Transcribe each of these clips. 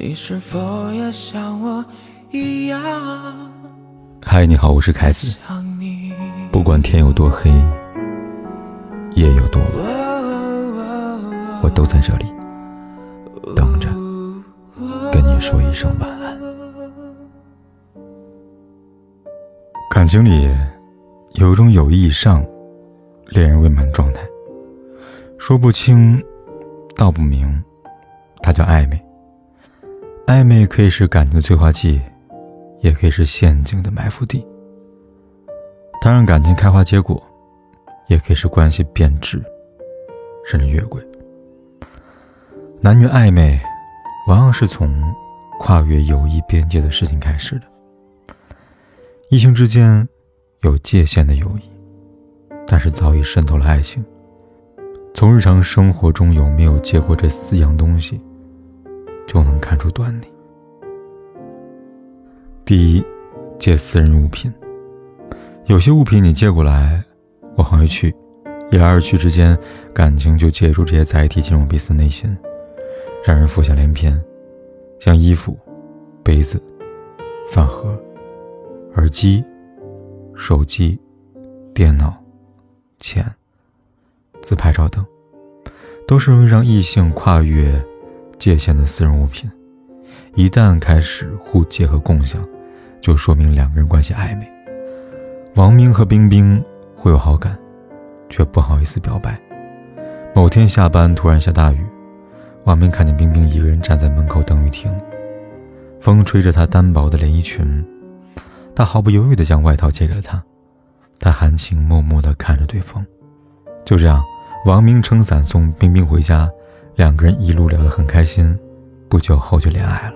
你是否也像我一样？嗨，你好，我是凯子。不管天有多黑，夜有多晚，我都在这里等着跟你说一声晚安。感情里有一种友谊以上，恋人未满状态，说不清，道不明，它叫暧昧。暧昧可以是感情的催化剂，也可以是陷阱的埋伏地。它让感情开花结果，也可以是关系变质，甚至越轨。男女暧昧，往往是从跨越友谊边界的事情开始的。异性之间有界限的友谊，但是早已渗透了爱情。从日常生活中有没有借过这四样东西。就能看出端倪。第一，借私人物品。有些物品你借过来，我还会去，一来二去之间，感情就借助这些载体进入彼此内心，让人浮想联翩。像衣服、杯子、饭盒、耳机、手机、电脑、钱、自拍照等，都是容易让异性跨越。界限的私人物品，一旦开始互借和共享，就说明两个人关系暧昧。王明和冰冰会有好感，却不好意思表白。某天下班突然下大雨，王明看见冰冰一个人站在门口等雨停，风吹着她单薄的连衣裙，他毫不犹豫地将外套借给了她。他含情脉脉地看着对方，就这样，王明撑伞送冰冰回家。两个人一路聊得很开心，不久后就恋爱了。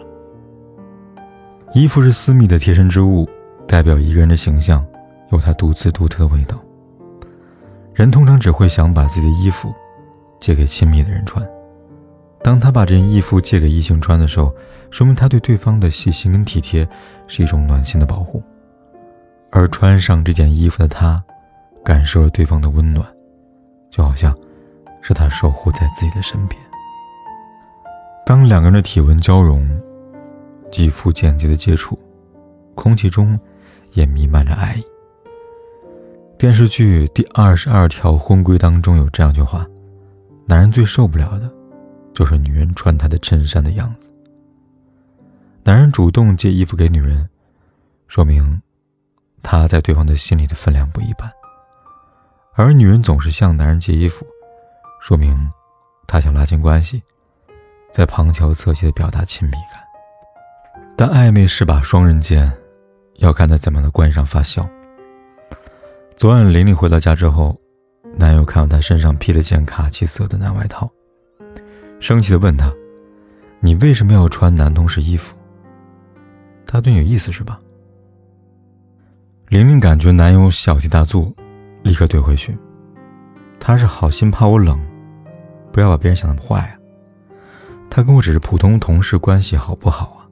衣服是私密的贴身之物，代表一个人的形象，有他独自独特的味道。人通常只会想把自己的衣服借给亲密的人穿。当他把这件衣服借给异性穿的时候，说明他对对方的细心跟体贴是一种暖心的保护。而穿上这件衣服的他，感受了对方的温暖，就好像是他守护在自己的身边。当两个人的体温交融，肌肤间接的接触，空气中也弥漫着爱意。电视剧《第二十二条婚规》当中有这样一句话：“男人最受不了的，就是女人穿他的衬衫的样子。”男人主动借衣服给女人，说明他在对方的心里的分量不一般；而女人总是向男人借衣服，说明他想拉近关系。在旁敲侧击的表达亲密感，但暧昧是把双刃剑，要看他怎么样的关上发酵。昨晚玲玲回到家之后，男友看到她身上披了件卡其色的男外套，生气的问她：“你为什么要穿男同事衣服？他对你有意思是吧？”玲玲感觉男友小题大做，立刻怼回去：“他是好心怕我冷，不要把别人想那么坏啊。”他跟我只是普通同事关系，好不好啊？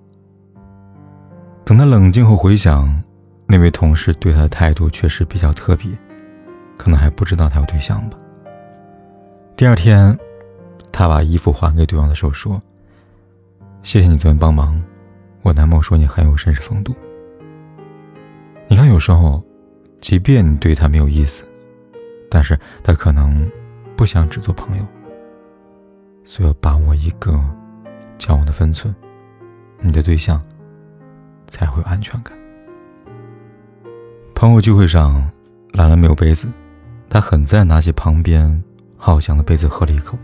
等他冷静后回想，那位同事对他的态度确实比较特别，可能还不知道他有对象吧。第二天，他把衣服还给对方的时候说：“谢谢你昨天帮忙，我男朋友说你很有绅士风度。”你看，有时候，即便你对他没有意思，但是他可能不想只做朋友。所以要把握一个交往的分寸，你的对象才会有安全感。朋友聚会上，兰兰没有杯子，她很自然拿起旁边浩翔的杯子喝了一口。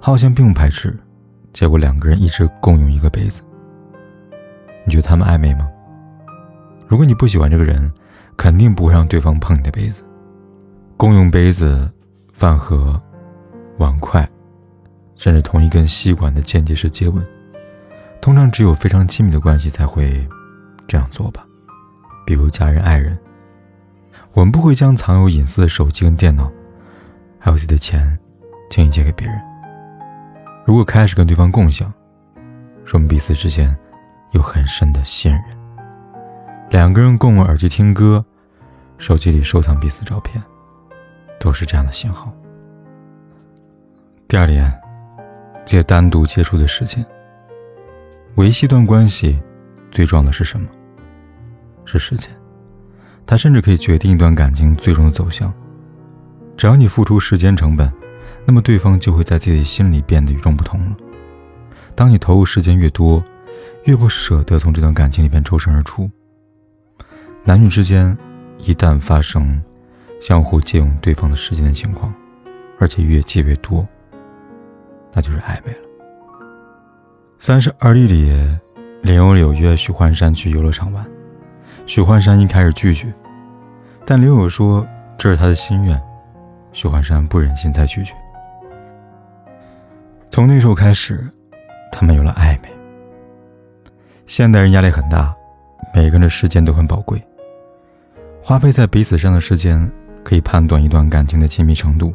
浩翔并不排斥，结果两个人一直共用一个杯子。你觉得他们暧昧吗？如果你不喜欢这个人，肯定不会让对方碰你的杯子。共用杯子、饭盒、碗筷。甚至同一根吸管的间接式接吻，通常只有非常亲密的关系才会这样做吧，比如家人、爱人。我们不会将藏有隐私的手机跟电脑，还有自己的钱，轻易借给别人。如果开始跟对方共享，说明彼此之间有很深的信任。两个人共用耳机听歌，手机里收藏彼此照片，都是这样的信号。第二点。借单独接触的时间。维系一段关系，最重要的是什么？是时间。它甚至可以决定一段感情最终的走向。只要你付出时间成本，那么对方就会在自己心里变得与众不同了。当你投入时间越多，越不舍得从这段感情里边抽身而出。男女之间，一旦发生相互借用对方的时间的情况，而且越借越多，那就是暧昧了。三十而立里，林有柳约许幻山去游乐场玩，许幻山一开始拒绝，但林有说这是他的心愿，许幻山不忍心再拒绝。从那时候开始，他们有了暧昧。现代人压力很大，每个人的时间都很宝贵，花费在彼此上的时间可以判断一段感情的亲密程度。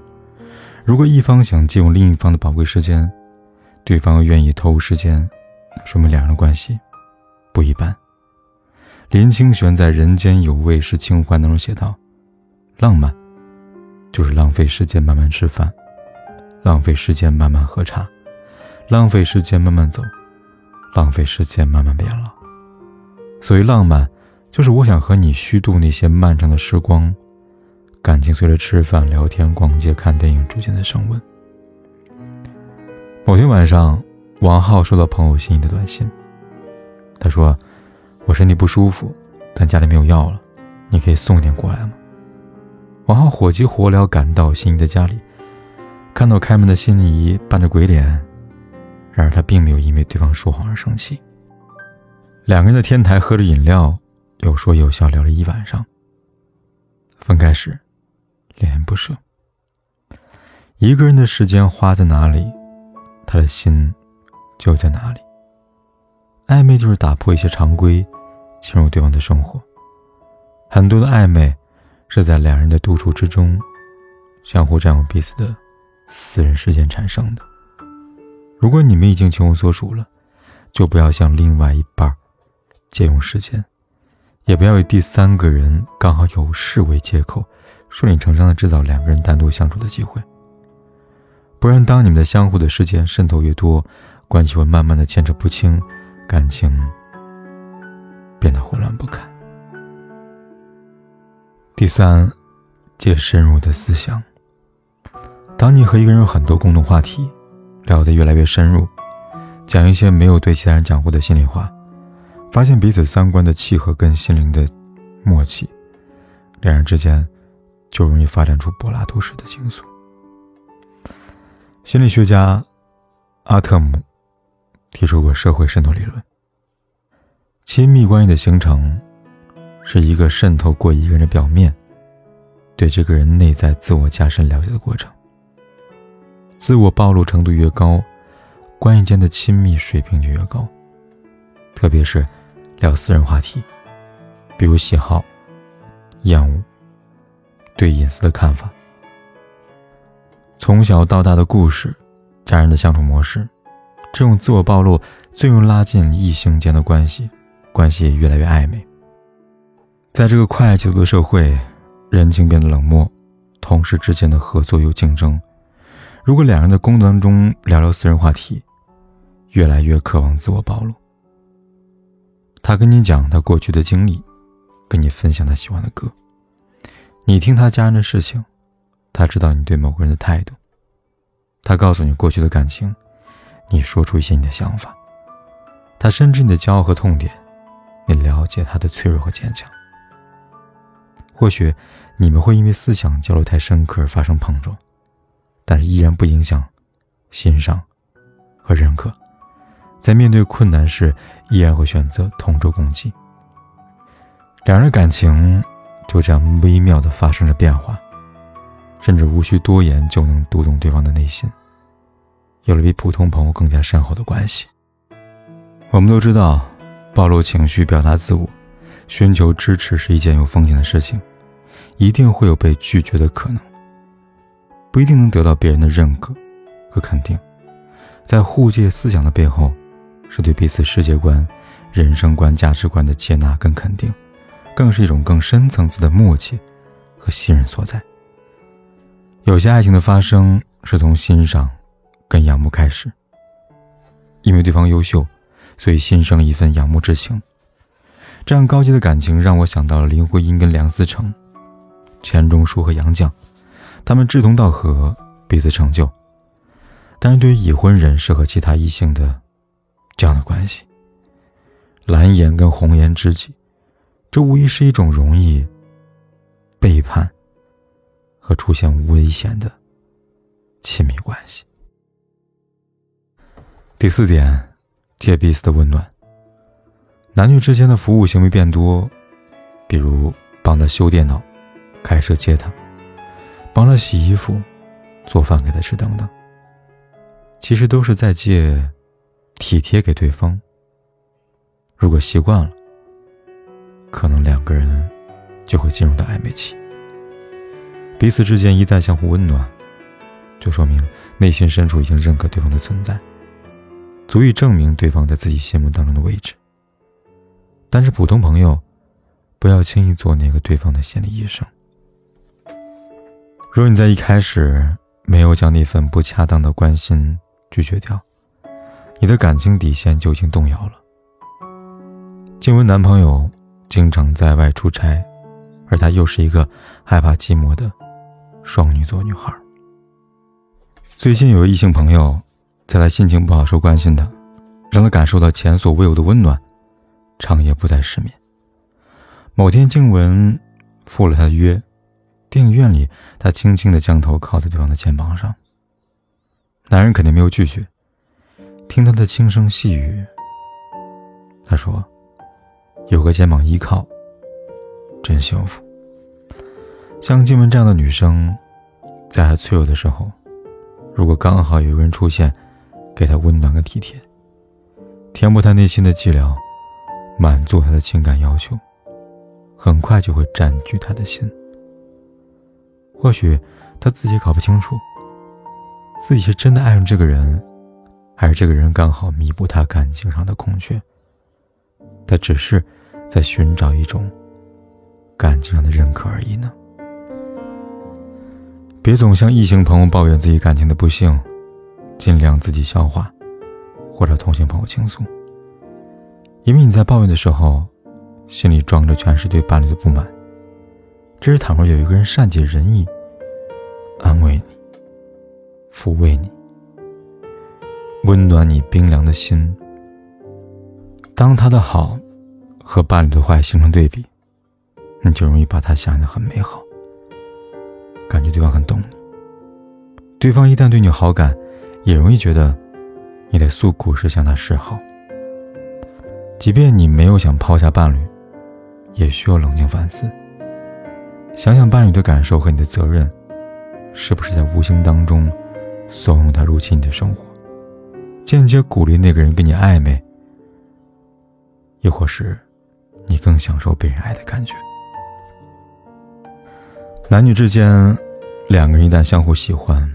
如果一方想借用另一方的宝贵时间，对方又愿意投入时间，那说明两人关系不一般。林清玄在《人间有味是清欢》当中写道：“浪漫，就是浪费时间慢慢吃饭，浪费时间慢慢喝茶，浪费时间慢慢走，浪费时间慢慢变老。所谓浪漫，就是我想和你虚度那些漫长的时光，感情随着吃饭、聊天、逛街、看电影逐渐的升温。”某天晚上，王浩收到朋友心仪的短信。他说：“我身体不舒服，但家里没有药了，你可以送点过来吗？”王浩火急火燎赶到心仪的家里，看到开门的心仪扮着鬼脸，然而他并没有因为对方说谎而生气。两个人在天台喝着饮料，有说有笑聊了一晚上。分开时，恋恋不舍。一个人的时间花在哪里？他的心就在哪里。暧昧就是打破一些常规，进入对方的生活。很多的暧昧是在两人的独处之中，相互占有彼此的私人时间产生的。如果你们已经情有所属了，就不要向另外一半借用时间，也不要以第三个人刚好有事为借口，顺理成章的制造两个人单独相处的机会。不然，当你们的相互的时间渗透越多，关系会慢慢的牵扯不清，感情变得混乱不堪。第三，借深入的思想。当你和一个人有很多共同话题，聊得越来越深入，讲一些没有对其他人讲过的心里话，发现彼此三观的契合跟心灵的默契，两人之间就容易发展出柏拉图式的情愫。心理学家阿特姆提出过社会渗透理论。亲密关系的形成，是一个渗透过一个人的表面，对这个人内在自我加深了解的过程。自我暴露程度越高，关系间的亲密水平就越高。特别是聊私人话题，比如喜好、厌恶、对隐私的看法。从小到大的故事，家人的相处模式，这种自我暴露最容易拉近异性间的关系，关系也越来越暧昧。在这个快节奏的社会，人情变得冷漠，同事之间的合作有竞争。如果两人的工作当中聊聊私人话题，越来越渴望自我暴露。他跟你讲他过去的经历，跟你分享他喜欢的歌，你听他家人的事情。他知道你对某个人的态度，他告诉你过去的感情，你说出一些你的想法，他深知你的骄傲和痛点，你了解他的脆弱和坚强。或许你们会因为思想交流太深刻而发生碰撞，但是依然不影响欣赏和认可，在面对困难时依然会选择同舟共济。两人感情就这样微妙的发生着变化。甚至无需多言就能读懂对方的内心，有了比普通朋友更加深厚的关系。我们都知道，暴露情绪、表达自我、寻求支持是一件有风险的事情，一定会有被拒绝的可能，不一定能得到别人的认可和肯定。在互借思想的背后，是对彼此世界观、人生观、价值观的接纳跟肯定，更是一种更深层次的默契和信任所在。有些爱情的发生是从欣赏跟仰慕开始，因为对方优秀，所以心生一份仰慕之情。这样高级的感情让我想到了林徽因跟梁思成、钱钟书和杨绛，他们志同道合，彼此成就。但是对于已婚人士和其他异性的这样的关系，蓝颜跟红颜知己，这无疑是一种容易背叛和出现危险的亲密关系。第四点，借彼此的温暖。男女之间的服务行为变多，比如帮他修电脑、开车接他，帮他洗衣服、做饭给他吃等等。其实都是在借体贴给对方。如果习惯了，可能两个人就会进入到暧昧期。彼此之间一旦相互温暖，就说明内心深处已经认可对方的存在。足以证明对方在自己心目当中的位置。但是普通朋友，不要轻易做那个对方的心理医生。如果你在一开始没有将那份不恰当的关心拒绝掉，你的感情底线就已经动摇了。静雯男朋友经常在外出差，而她又是一个害怕寂寞的双鱼座女孩。最近有个异性朋友。在他心情不好时关心他，让他感受到前所未有的温暖，长夜不再失眠。某天，静雯赴了他的约，电影院里，他轻轻的将头靠在对方的肩膀上。男人肯定没有拒绝，听他的轻声细语，他说：“有个肩膀依靠，真幸福。”像静雯这样的女生，在她脆弱的时候，如果刚好有一个人出现，给她温暖和体贴，填补她内心的寂寥，满足她的情感要求，很快就会占据她的心。或许他自己搞不清楚，自己是真的爱上这个人，还是这个人刚好弥补他感情上的空缺。他只是在寻找一种感情上的认可而已呢。别总向异性朋友抱怨自己感情的不幸。尽量自己消化，或者同性朋友倾诉。因为你在抱怨的时候，心里装着全是对伴侣的不满。这时，倘若有一个人善解人意，安慰你、抚慰你、温暖你冰凉的心，当他的好和伴侣的坏形成对比，你就容易把他想得很美好，感觉对方很懂你。对方一旦对你有好感，也容易觉得，你得诉苦时向他示好。即便你没有想抛下伴侣，也需要冷静反思，想想伴侣的感受和你的责任，是不是在无形当中怂恿他入侵你的生活，间接鼓励那个人跟你暧昧，又或是你更享受被人爱的感觉？男女之间，两个人一旦相互喜欢。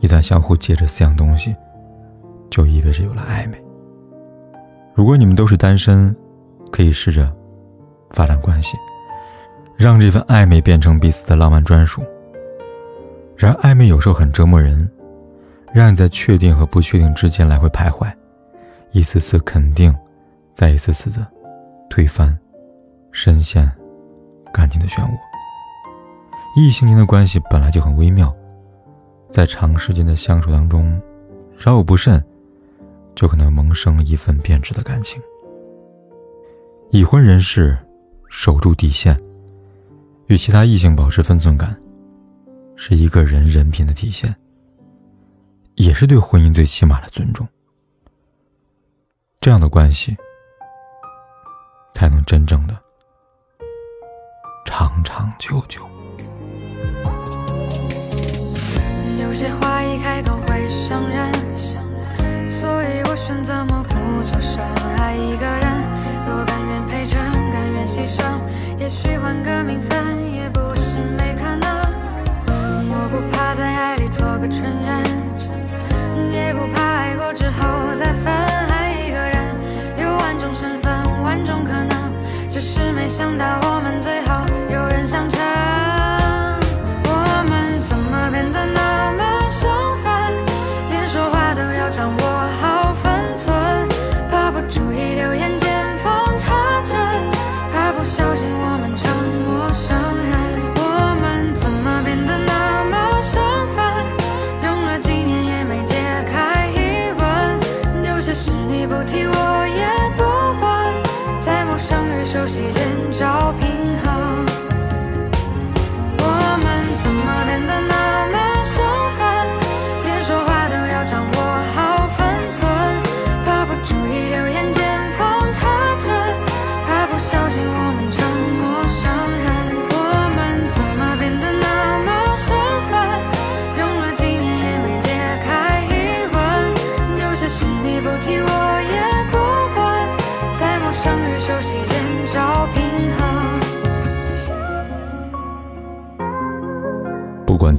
一旦相互借着四样东西，就意味着有了暧昧。如果你们都是单身，可以试着发展关系，让这份暧昧变成彼此的浪漫专属。然而，暧昧有时候很折磨人，让你在确定和不确定之间来回徘徊，一次次肯定，再一次次的推翻，深陷感情的漩涡。异性间的关系本来就很微妙。在长时间的相处当中，稍有不慎，就可能萌生一份变质的感情。已婚人士守住底线，与其他异性保持分寸感，是一个人人品的体现，也是对婚姻最起码的尊重。这样的关系，才能真正的长长久久。有些话一开口会伤人，所以我选择默不作声。爱一个人，若甘愿陪衬，甘愿牺牲，也许换个名分也不是没可能。我不怕在爱里做个纯人，想到我们